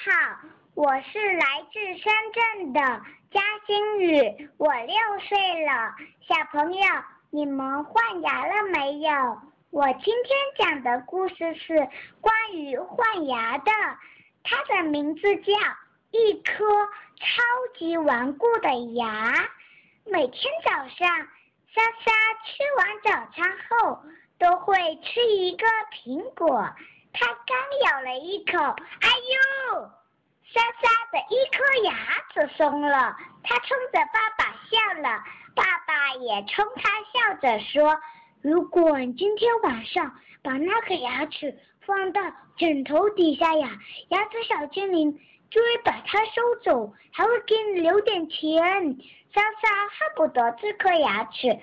好，我是来自深圳的嘉欣宇，我六岁了。小朋友，你们换牙了没有？我今天讲的故事是关于换牙的，它的名字叫《一颗超级顽固的牙》。每天早上，莎莎吃完早餐后都会吃一个苹果。他刚咬了一口，哎呦！莎莎的一颗牙齿松了，她冲着爸爸笑了，爸爸也冲她笑着说：“如果你今天晚上把那颗牙齿放到枕头底下呀，牙齿小精灵就会把它收走，还会给你留点钱。”莎莎恨不得这颗牙齿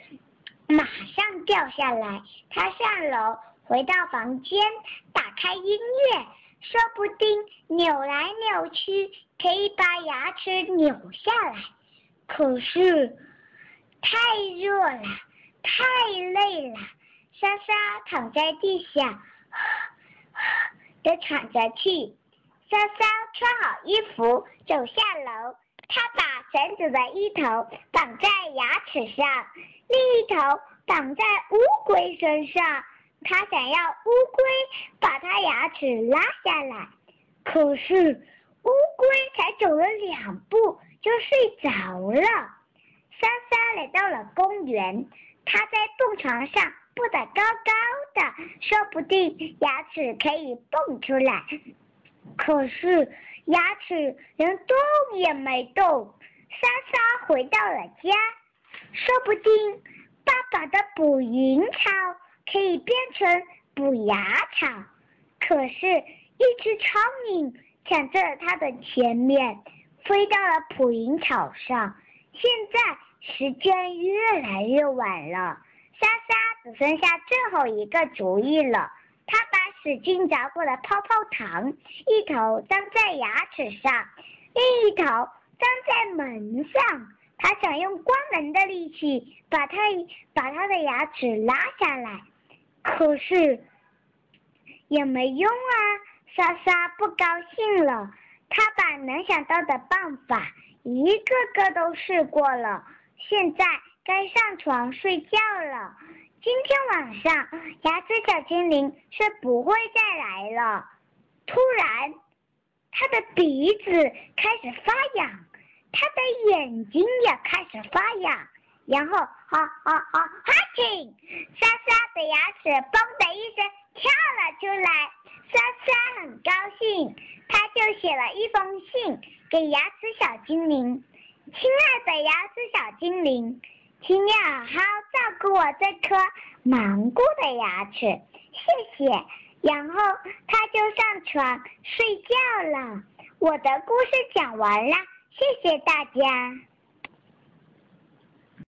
马上掉下来，她上楼。回到房间，打开音乐，说不定扭来扭去可以把牙齿扭下来。可是太热了，太累了，莎莎躺在地下，的喘着气。莎莎穿好衣服，走下楼，她把绳子的一头绑在牙齿上，另一头绑在乌龟身上。他想要乌龟把他牙齿拉下来，可是乌龟才走了两步就睡着了。莎莎来到了公园，她在蹦床上蹦得高高的，说不定牙齿可以蹦出来。可是牙齿连动也没动。莎莎回到了家，说不定爸爸的捕蝇草。可以变成补牙草，可是，一只苍蝇抢在了它的前面，飞到了捕蝇草上。现在时间越来越晚了，莎莎只剩下最后一个主意了。她把使劲嚼过的泡泡糖一头粘在牙齿上，另一头粘在门上。她想用关门的力气把它把它的牙齿拉下来。可是也没用啊！莎莎不高兴了，她把能想到的办法一个个都试过了。现在该上床睡觉了。今天晚上牙齿小精灵是不会再来了。突然，他的鼻子开始发痒，他的眼睛也开始发痒。然后，哈哈哈，哈请莎莎的牙齿“嘣”的一声跳了出来。莎莎很高兴，她就写了一封信给牙齿小精灵：“亲爱的牙齿小精灵，请你好好照顾我这颗顽固的牙齿，谢谢。”然后他就上床睡觉了。我的故事讲完了，谢谢大家。